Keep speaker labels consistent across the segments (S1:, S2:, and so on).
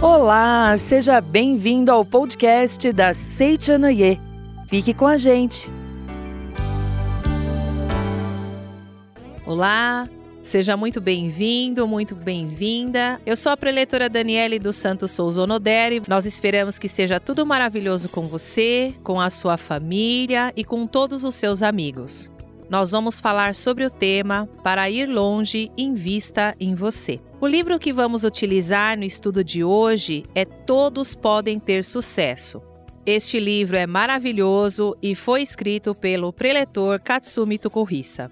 S1: Olá, seja bem-vindo ao podcast da Seichanoye. Fique com a gente.
S2: Olá, seja muito bem-vindo, muito bem-vinda. Eu sou a preletora Daniele dos Santos Souza Onodere. Nós esperamos que esteja tudo maravilhoso com você, com a sua família e com todos os seus amigos. Nós vamos falar sobre o tema Para ir longe, invista em você. O livro que vamos utilizar no estudo de hoje é Todos Podem Ter Sucesso. Este livro é maravilhoso e foi escrito pelo preletor Katsumi Tokuhisa.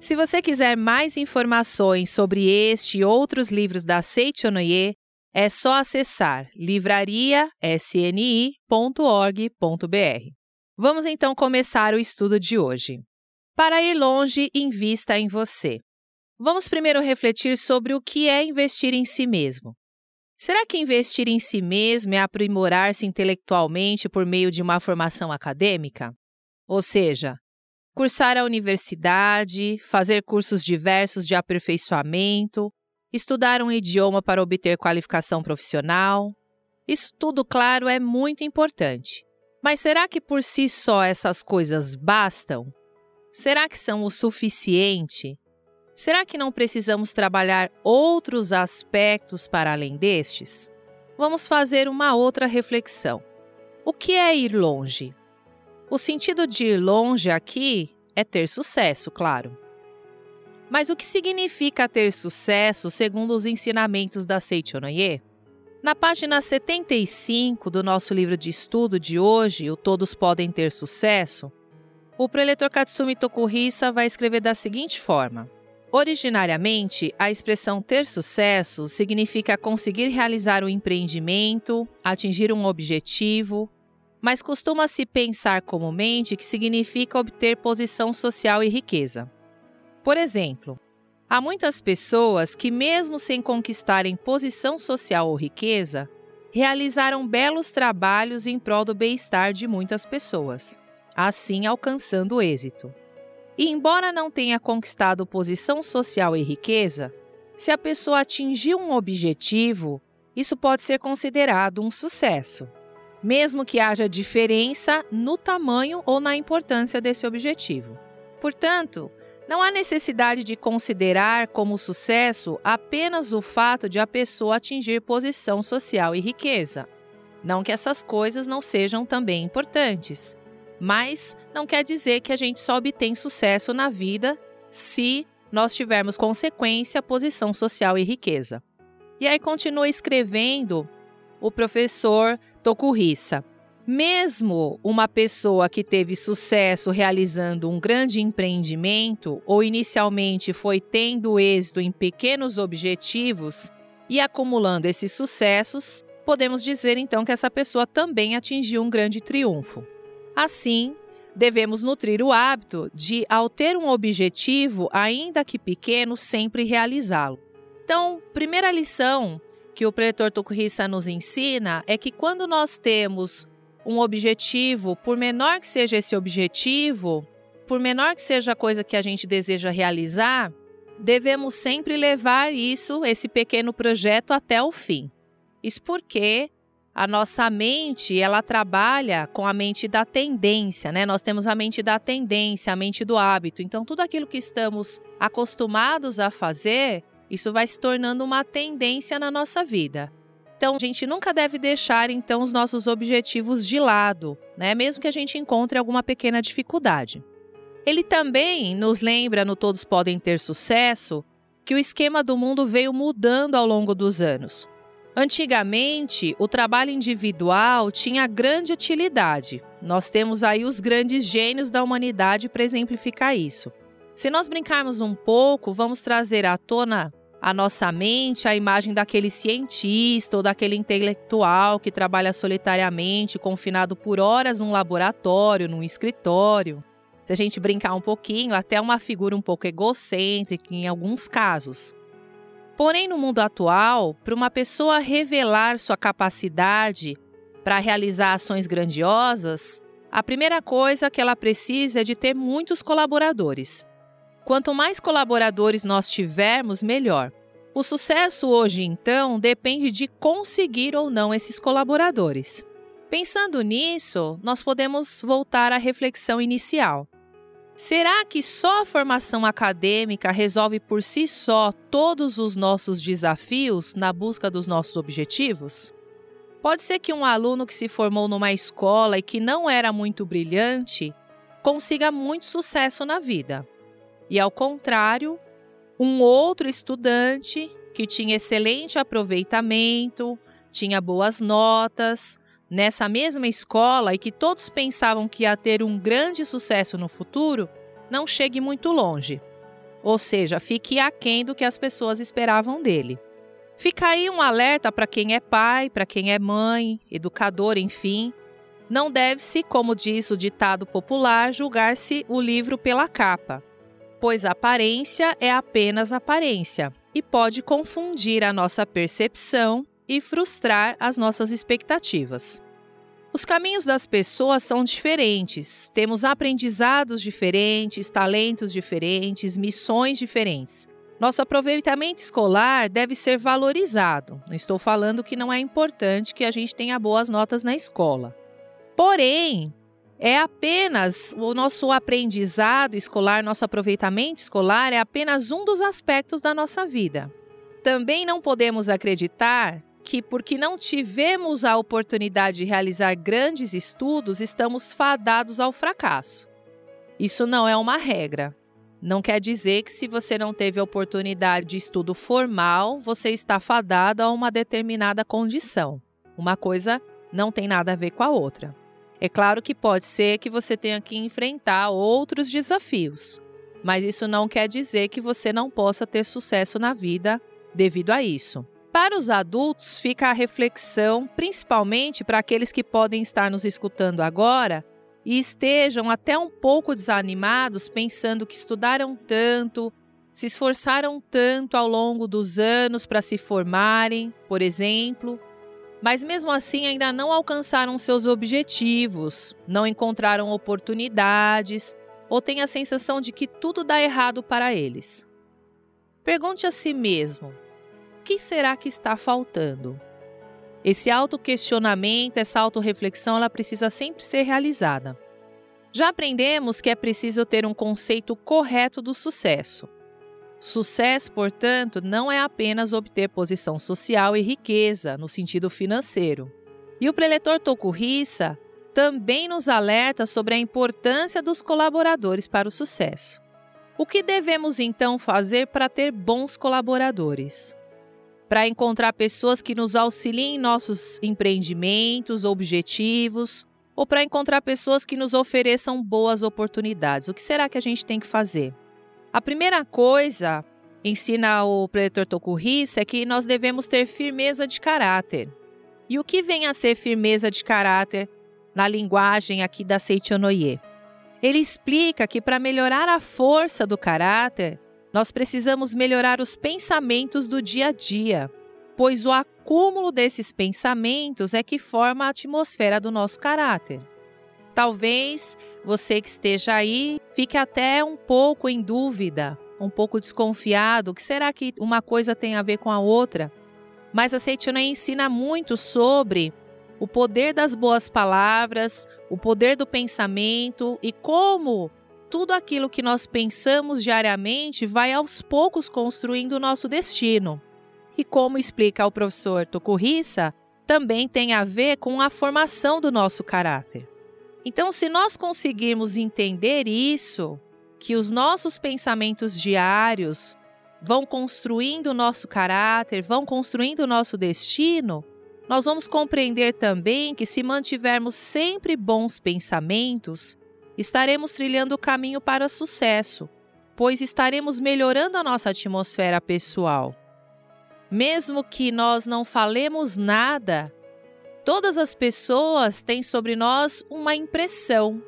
S2: Se você quiser mais informações sobre este e outros livros da Seichonoye, é só acessar livrariasni.org.br. Vamos então começar o estudo de hoje. Para ir longe, invista em você. Vamos primeiro refletir sobre o que é investir em si mesmo. Será que investir em si mesmo é aprimorar-se intelectualmente por meio de uma formação acadêmica? Ou seja, cursar a universidade, fazer cursos diversos de aperfeiçoamento, estudar um idioma para obter qualificação profissional? Isso tudo, claro, é muito importante. Mas será que por si só essas coisas bastam? Será que são o suficiente? Será que não precisamos trabalhar outros aspectos para além destes? Vamos fazer uma outra reflexão. O que é ir longe? O sentido de ir longe aqui é ter sucesso, claro. Mas o que significa ter sucesso segundo os ensinamentos da Seichonoye? Na página 75 do nosso livro de estudo de hoje, o Todos Podem Ter Sucesso, o preletor Katsumi Tokuhisa vai escrever da seguinte forma: Originariamente, a expressão ter sucesso significa conseguir realizar um empreendimento, atingir um objetivo, mas costuma-se pensar comumente que significa obter posição social e riqueza. Por exemplo, há muitas pessoas que, mesmo sem conquistarem posição social ou riqueza, realizaram belos trabalhos em prol do bem-estar de muitas pessoas assim alcançando êxito. E embora não tenha conquistado posição social e riqueza, se a pessoa atingir um objetivo, isso pode ser considerado um sucesso, mesmo que haja diferença no tamanho ou na importância desse objetivo. Portanto, não há necessidade de considerar como sucesso apenas o fato de a pessoa atingir posição social e riqueza. Não que essas coisas não sejam também importantes, mas não quer dizer que a gente só obtém sucesso na vida se nós tivermos consequência, posição social e riqueza. E aí continua escrevendo o professor Tokuhisa. Mesmo uma pessoa que teve sucesso realizando um grande empreendimento ou inicialmente foi tendo êxito em pequenos objetivos e acumulando esses sucessos, podemos dizer então que essa pessoa também atingiu um grande triunfo. Assim, devemos nutrir o hábito de, ao ter um objetivo, ainda que pequeno, sempre realizá-lo. Então, primeira lição que o pretor Tokuhisa nos ensina é que quando nós temos um objetivo, por menor que seja esse objetivo, por menor que seja a coisa que a gente deseja realizar, devemos sempre levar isso, esse pequeno projeto, até o fim. Isso porque a nossa mente, ela trabalha com a mente da tendência, né? Nós temos a mente da tendência, a mente do hábito. Então, tudo aquilo que estamos acostumados a fazer, isso vai se tornando uma tendência na nossa vida. Então, a gente nunca deve deixar então os nossos objetivos de lado, né? Mesmo que a gente encontre alguma pequena dificuldade. Ele também nos lembra no Todos Podem Ter Sucesso que o esquema do mundo veio mudando ao longo dos anos. Antigamente, o trabalho individual tinha grande utilidade. Nós temos aí os grandes gênios da humanidade para exemplificar isso. Se nós brincarmos um pouco, vamos trazer à tona a nossa mente a imagem daquele cientista ou daquele intelectual que trabalha solitariamente, confinado por horas num laboratório, num escritório. Se a gente brincar um pouquinho, até uma figura um pouco egocêntrica em alguns casos. Porém, no mundo atual, para uma pessoa revelar sua capacidade para realizar ações grandiosas, a primeira coisa que ela precisa é de ter muitos colaboradores. Quanto mais colaboradores nós tivermos, melhor. O sucesso hoje, então, depende de conseguir ou não esses colaboradores. Pensando nisso, nós podemos voltar à reflexão inicial. Será que só a formação acadêmica resolve por si só todos os nossos desafios na busca dos nossos objetivos? Pode ser que um aluno que se formou numa escola e que não era muito brilhante consiga muito sucesso na vida. E ao contrário, um outro estudante que tinha excelente aproveitamento, tinha boas notas, nessa mesma escola e que todos pensavam que ia ter um grande sucesso no futuro, não chegue muito longe. Ou seja, fique aquém do que as pessoas esperavam dele. Fica aí um alerta para quem é pai, para quem é mãe, educador, enfim. Não deve-se, como diz o ditado popular, julgar-se o livro pela capa, pois aparência é apenas aparência e pode confundir a nossa percepção e frustrar as nossas expectativas. Os caminhos das pessoas são diferentes, temos aprendizados diferentes, talentos diferentes, missões diferentes. Nosso aproveitamento escolar deve ser valorizado. Não estou falando que não é importante que a gente tenha boas notas na escola. Porém, é apenas o nosso aprendizado escolar, nosso aproveitamento escolar é apenas um dos aspectos da nossa vida. Também não podemos acreditar que, porque não tivemos a oportunidade de realizar grandes estudos, estamos fadados ao fracasso. Isso não é uma regra. Não quer dizer que, se você não teve oportunidade de estudo formal, você está fadado a uma determinada condição. Uma coisa não tem nada a ver com a outra. É claro que pode ser que você tenha que enfrentar outros desafios, mas isso não quer dizer que você não possa ter sucesso na vida devido a isso. Para os adultos, fica a reflexão, principalmente para aqueles que podem estar nos escutando agora e estejam até um pouco desanimados, pensando que estudaram tanto, se esforçaram tanto ao longo dos anos para se formarem, por exemplo, mas mesmo assim ainda não alcançaram seus objetivos, não encontraram oportunidades ou têm a sensação de que tudo dá errado para eles. Pergunte a si mesmo: que será que está faltando? Esse autoquestionamento, essa autorreflexão, ela precisa sempre ser realizada. Já aprendemos que é preciso ter um conceito correto do sucesso. Sucesso, portanto, não é apenas obter posição social e riqueza no sentido financeiro. E o preletor Tokuhisa também nos alerta sobre a importância dos colaboradores para o sucesso. O que devemos então fazer para ter bons colaboradores? Para encontrar pessoas que nos auxiliem em nossos empreendimentos, objetivos, ou para encontrar pessoas que nos ofereçam boas oportunidades. O que será que a gente tem que fazer? A primeira coisa, ensina o preletor Tokuhisa, é que nós devemos ter firmeza de caráter. E o que vem a ser firmeza de caráter na linguagem aqui da Seichonoye? Ele explica que para melhorar a força do caráter, nós precisamos melhorar os pensamentos do dia a dia, pois o acúmulo desses pensamentos é que forma a atmosfera do nosso caráter. Talvez você que esteja aí fique até um pouco em dúvida, um pouco desconfiado, que será que uma coisa tem a ver com a outra? Mas a Seitina ensina muito sobre o poder das boas palavras, o poder do pensamento e como tudo aquilo que nós pensamos diariamente vai aos poucos construindo o nosso destino. E como explica o professor Tokurissa, também tem a ver com a formação do nosso caráter. Então, se nós conseguirmos entender isso, que os nossos pensamentos diários vão construindo o nosso caráter, vão construindo o nosso destino, nós vamos compreender também que se mantivermos sempre bons pensamentos, estaremos trilhando o caminho para sucesso, pois estaremos melhorando a nossa atmosfera pessoal. Mesmo que nós não falemos nada, todas as pessoas têm sobre nós uma impressão.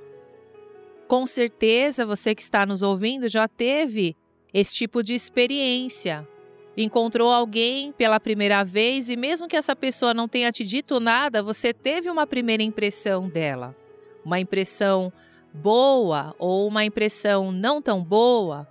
S2: Com certeza você que está nos ouvindo já teve esse tipo de experiência. Encontrou alguém pela primeira vez e, mesmo que essa pessoa não tenha te dito nada, você teve uma primeira impressão dela. Uma impressão boa ou uma impressão não tão boa.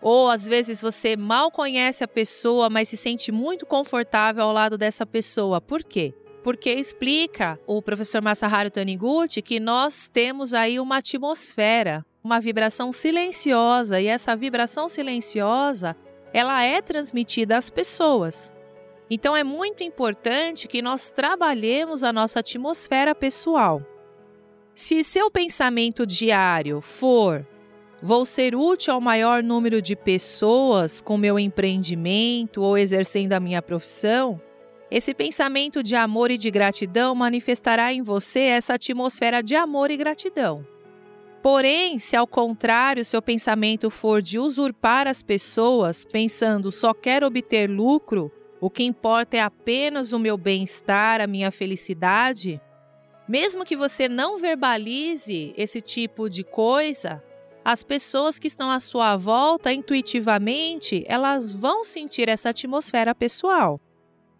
S2: Ou às vezes você mal conhece a pessoa, mas se sente muito confortável ao lado dessa pessoa. Por quê? Porque explica o professor Masaharu Taniguchi que nós temos aí uma atmosfera, uma vibração silenciosa, e essa vibração silenciosa, ela é transmitida às pessoas. Então é muito importante que nós trabalhemos a nossa atmosfera pessoal. Se seu pensamento diário for Vou ser útil ao maior número de pessoas com meu empreendimento ou exercendo a minha profissão? Esse pensamento de amor e de gratidão manifestará em você essa atmosfera de amor e gratidão. Porém, se ao contrário seu pensamento for de usurpar as pessoas, pensando só quero obter lucro, o que importa é apenas o meu bem-estar, a minha felicidade, mesmo que você não verbalize esse tipo de coisa, as pessoas que estão à sua volta, intuitivamente, elas vão sentir essa atmosfera pessoal.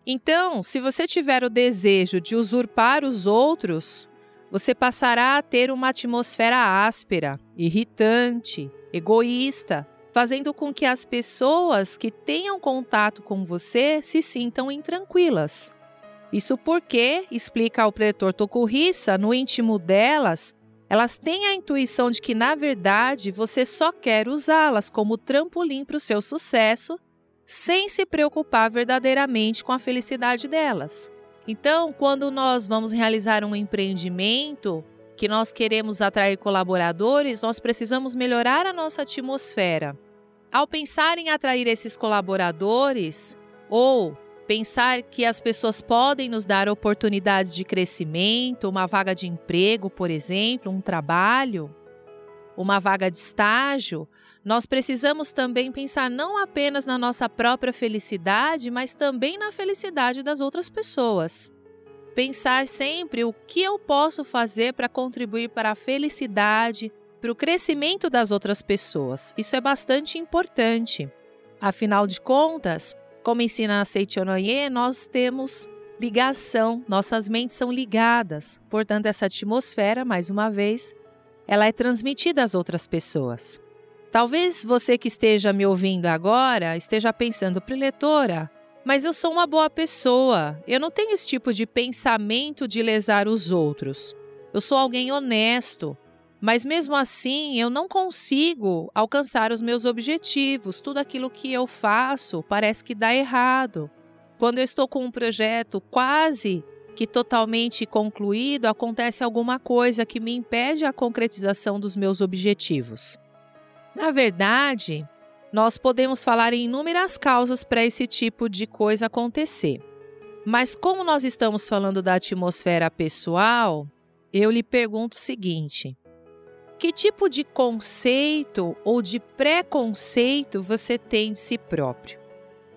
S2: Então, se você tiver o desejo de usurpar os outros, você passará a ter uma atmosfera áspera, irritante, egoísta, fazendo com que as pessoas que tenham contato com você se sintam intranquilas. Isso porque, explica o pretor Tokuhisa, no íntimo delas, elas têm a intuição de que, na verdade, você só quer usá-las como trampolim para o seu sucesso, sem se preocupar verdadeiramente com a felicidade delas. Então, quando nós vamos realizar um empreendimento, que nós queremos atrair colaboradores, nós precisamos melhorar a nossa atmosfera. Ao pensar em atrair esses colaboradores, ou Pensar que as pessoas podem nos dar oportunidades de crescimento, uma vaga de emprego, por exemplo, um trabalho, uma vaga de estágio, nós precisamos também pensar não apenas na nossa própria felicidade, mas também na felicidade das outras pessoas. Pensar sempre o que eu posso fazer para contribuir para a felicidade, para o crescimento das outras pessoas. Isso é bastante importante. Afinal de contas, como ensina a Seichonoye, nós temos ligação, nossas mentes são ligadas. Portanto, essa atmosfera, mais uma vez, ela é transmitida às outras pessoas. Talvez você que esteja me ouvindo agora esteja pensando, preletora, mas eu sou uma boa pessoa, eu não tenho esse tipo de pensamento de lesar os outros. Eu sou alguém honesto, mas mesmo assim, eu não consigo alcançar os meus objetivos. Tudo aquilo que eu faço parece que dá errado. Quando eu estou com um projeto quase que totalmente concluído, acontece alguma coisa que me impede a concretização dos meus objetivos. Na verdade, nós podemos falar em inúmeras causas para esse tipo de coisa acontecer. Mas como nós estamos falando da atmosfera pessoal, eu lhe pergunto o seguinte: que tipo de conceito ou de preconceito você tem de si próprio?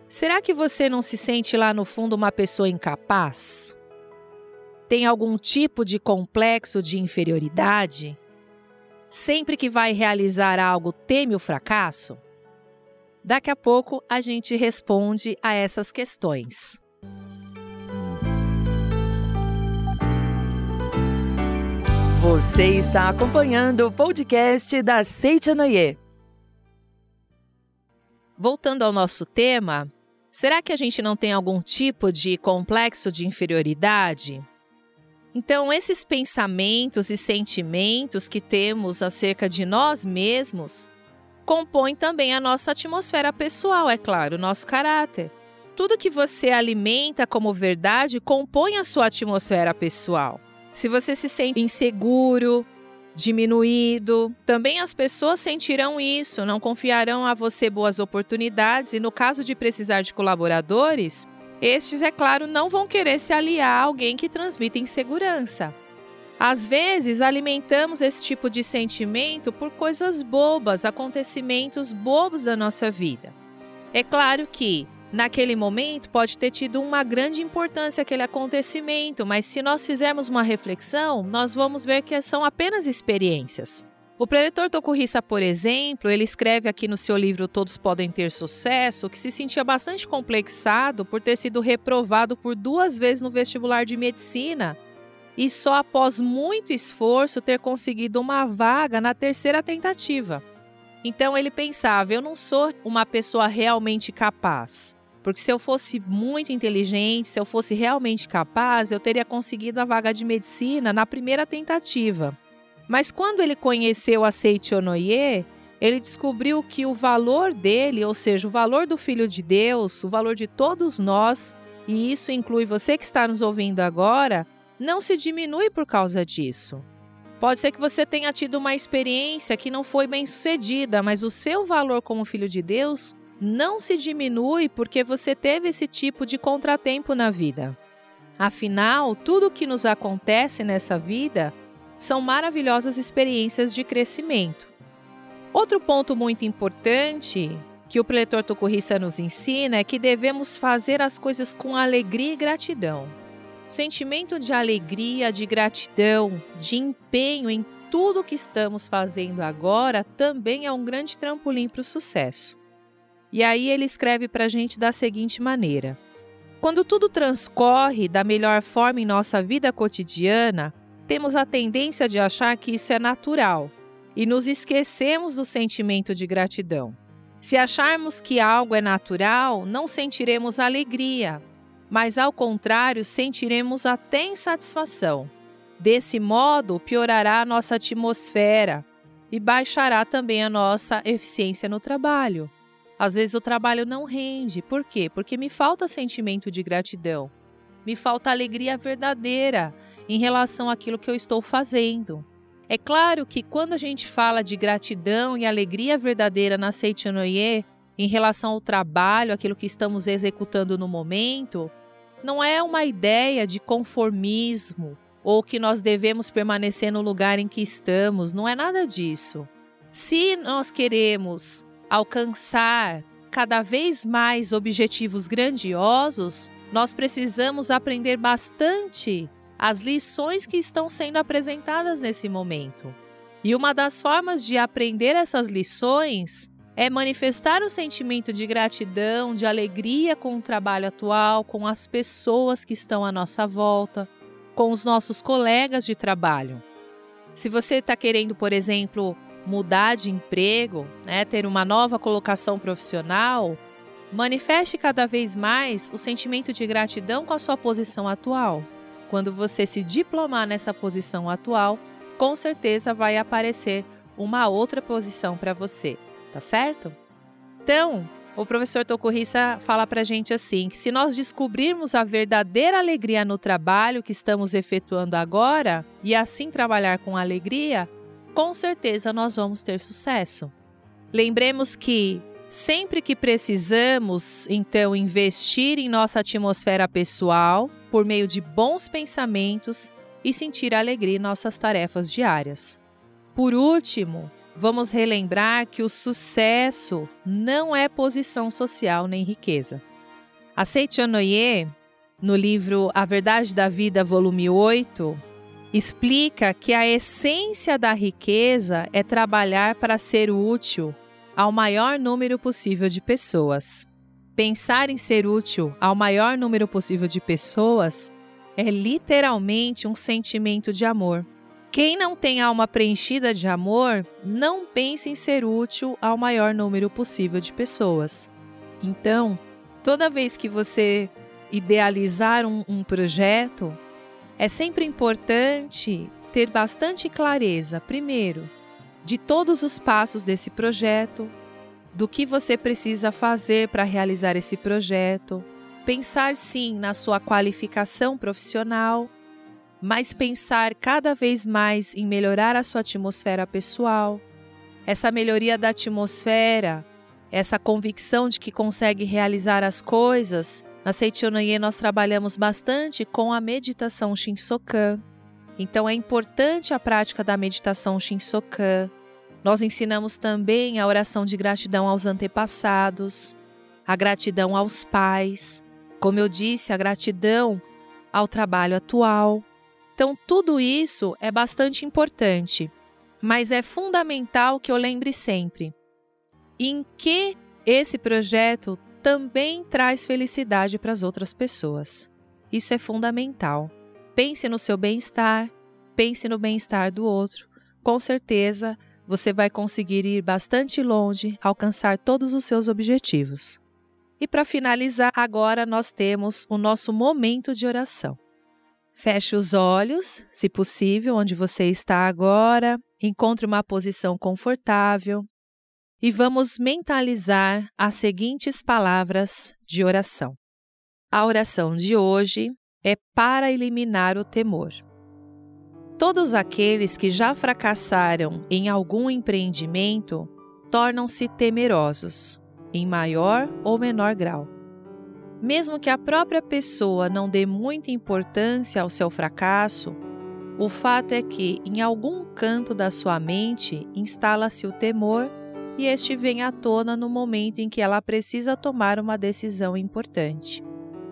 S2: Será que você não se sente lá no fundo uma pessoa incapaz? Tem algum tipo de complexo de inferioridade? Sempre que vai realizar algo, teme o fracasso? Daqui a pouco a gente responde a essas questões.
S1: Você está acompanhando o podcast da Seitianoye.
S2: Voltando ao nosso tema, será que a gente não tem algum tipo de complexo de inferioridade? Então, esses pensamentos e sentimentos que temos acerca de nós mesmos compõem também a nossa atmosfera pessoal, é claro, o nosso caráter. Tudo que você alimenta como verdade compõe a sua atmosfera pessoal. Se você se sente inseguro, diminuído, também as pessoas sentirão isso, não confiarão a você boas oportunidades e, no caso de precisar de colaboradores, estes, é claro, não vão querer se aliar a alguém que transmite insegurança. Às vezes, alimentamos esse tipo de sentimento por coisas bobas, acontecimentos bobos da nossa vida. É claro que Naquele momento pode ter tido uma grande importância aquele acontecimento, mas se nós fizermos uma reflexão, nós vamos ver que são apenas experiências. O preletor Tokuhisa, por exemplo, ele escreve aqui no seu livro Todos Podem Ter Sucesso que se sentia bastante complexado por ter sido reprovado por duas vezes no vestibular de medicina e só após muito esforço ter conseguido uma vaga na terceira tentativa. Então ele pensava: eu não sou uma pessoa realmente capaz. Porque se eu fosse muito inteligente, se eu fosse realmente capaz, eu teria conseguido a vaga de medicina na primeira tentativa. Mas quando ele conheceu a Seichonoye, ele descobriu que o valor dele, ou seja, o valor do Filho de Deus, o valor de todos nós, e isso inclui você que está nos ouvindo agora, não se diminui por causa disso. Pode ser que você tenha tido uma experiência que não foi bem sucedida, mas o seu valor como filho de Deus não se diminui porque você teve esse tipo de contratempo na vida. Afinal, tudo o que nos acontece nessa vida são maravilhosas experiências de crescimento. Outro ponto muito importante que o preletor Tokurissa nos ensina é que devemos fazer as coisas com alegria e gratidão. O sentimento de alegria, de gratidão, de empenho em tudo que estamos fazendo agora também é um grande trampolim para o sucesso. E aí ele escreve para a gente da seguinte maneira: Quando tudo transcorre da melhor forma em nossa vida cotidiana, temos a tendência de achar que isso é natural e nos esquecemos do sentimento de gratidão. Se acharmos que algo é natural, não sentiremos alegria, mas ao contrário, sentiremos até insatisfação. Desse modo, piorará a nossa atmosfera e baixará também a nossa eficiência no trabalho. Às vezes o trabalho não rende. Por quê? Porque me falta sentimento de gratidão. Me falta alegria verdadeira em relação àquilo que eu estou fazendo. É claro que quando a gente fala de gratidão e alegria verdadeira na Seitinoye em relação ao trabalho, aquilo que estamos executando no momento, não é uma ideia de conformismo ou que nós devemos permanecer no lugar em que estamos, não é nada disso. Se nós queremos alcançar cada vez mais objetivos grandiosos, nós precisamos aprender bastante as lições que estão sendo apresentadas nesse momento. E uma das formas de aprender essas lições é manifestar o sentimento de gratidão, de alegria com o trabalho atual, com as pessoas que estão à nossa volta, com os nossos colegas de trabalho. Se você está querendo, por exemplo, mudar de emprego, né, ter uma nova colocação profissional, manifeste cada vez mais o sentimento de gratidão com a sua posição atual. Quando você se diplomar nessa posição atual, com certeza vai aparecer uma outra posição para você, tá certo? Então, o professor Tokurissa fala para gente assim: que se nós descobrirmos a verdadeira alegria no trabalho que estamos efetuando agora e assim trabalhar com alegria, com certeza nós vamos ter sucesso. Lembremos que sempre que precisamos, então, investir em nossa atmosfera pessoal por meio de bons pensamentos e sentir alegria em nossas tarefas diárias. Por último, vamos relembrar que o sucesso não é posição social nem riqueza. A Seichonoye, no livro A Verdade da Vida, volume 8, explica que a essência da riqueza é trabalhar para ser útil ao maior número possível de pessoas. Pensar em ser útil ao maior número possível de pessoas é literalmente um sentimento de amor. Quem não tem alma preenchida de amor não pensa em ser útil ao maior número possível de pessoas. Então, toda vez que você idealizar um, um projeto, é sempre importante ter bastante clareza, primeiro, de todos os passos desse projeto, do que você precisa fazer para realizar esse projeto, pensar sim na sua qualificação profissional, mas pensar cada vez mais em melhorar a sua atmosfera pessoal. Essa melhoria da atmosfera, essa convicção de que consegue realizar as coisas, na Seichonoye nós trabalhamos bastante com a meditação Shinsokan. Então é importante a prática da meditação Shinsokan. Nós ensinamos também a oração de gratidão aos antepassados, a gratidão aos pais, como eu disse, a gratidão ao trabalho atual. Então, tudo isso é bastante importante, mas é fundamental que eu lembre sempre em que esse projeto também traz felicidade para as outras pessoas. Isso é fundamental. Pense no seu bem-estar, pense no bem-estar do outro. Com certeza você vai conseguir ir bastante longe, alcançar todos os seus objetivos. E para finalizar, agora nós temos o nosso momento de oração. Feche os olhos, se possível, onde você está agora, encontre uma posição confortável e vamos mentalizar as seguintes palavras de oração. A oração de hoje é para eliminar o temor. Todos aqueles que já fracassaram em algum empreendimento tornam-se temerosos, em maior ou menor grau. Mesmo que a própria pessoa não dê muita importância ao seu fracasso, o fato é que, em algum canto da sua mente, instala-se o temor e este vem à tona no momento em que ela precisa tomar uma decisão importante.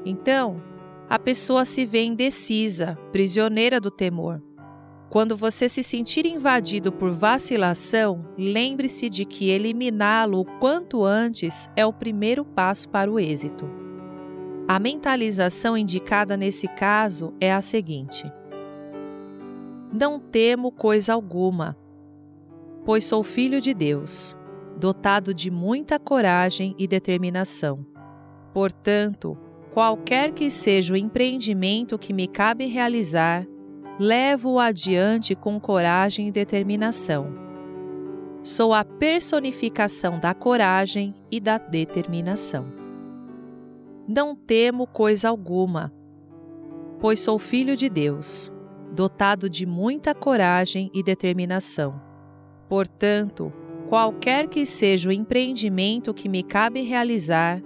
S2: Então, a pessoa se vê indecisa, prisioneira do temor. Quando você se sentir invadido por vacilação, lembre-se de que eliminá-lo o quanto antes é o primeiro passo para o êxito. A mentalização indicada nesse caso é a seguinte: Não temo coisa alguma, pois sou filho de Deus, dotado de muita coragem e determinação. Portanto, qualquer que seja o empreendimento que me cabe realizar, levo-o adiante com coragem e determinação. Sou a personificação da coragem e da determinação. Não temo coisa alguma, pois sou filho de Deus, dotado de muita coragem e determinação. Portanto, qualquer que seja o empreendimento que me cabe realizar,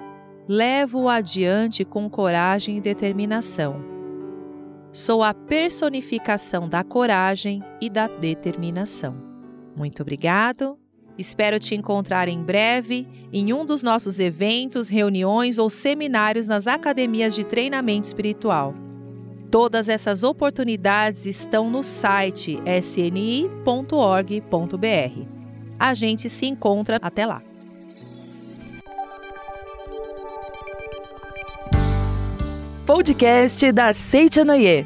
S2: levo-o adiante com coragem e determinação. Sou a personificação da coragem e da determinação. Muito obrigado. Espero te encontrar em breve em um dos nossos eventos, reuniões ou seminários nas academias de treinamento espiritual. Todas essas oportunidades estão no site sni.org.br. A gente se encontra até lá.
S1: podcast da Seitianoye.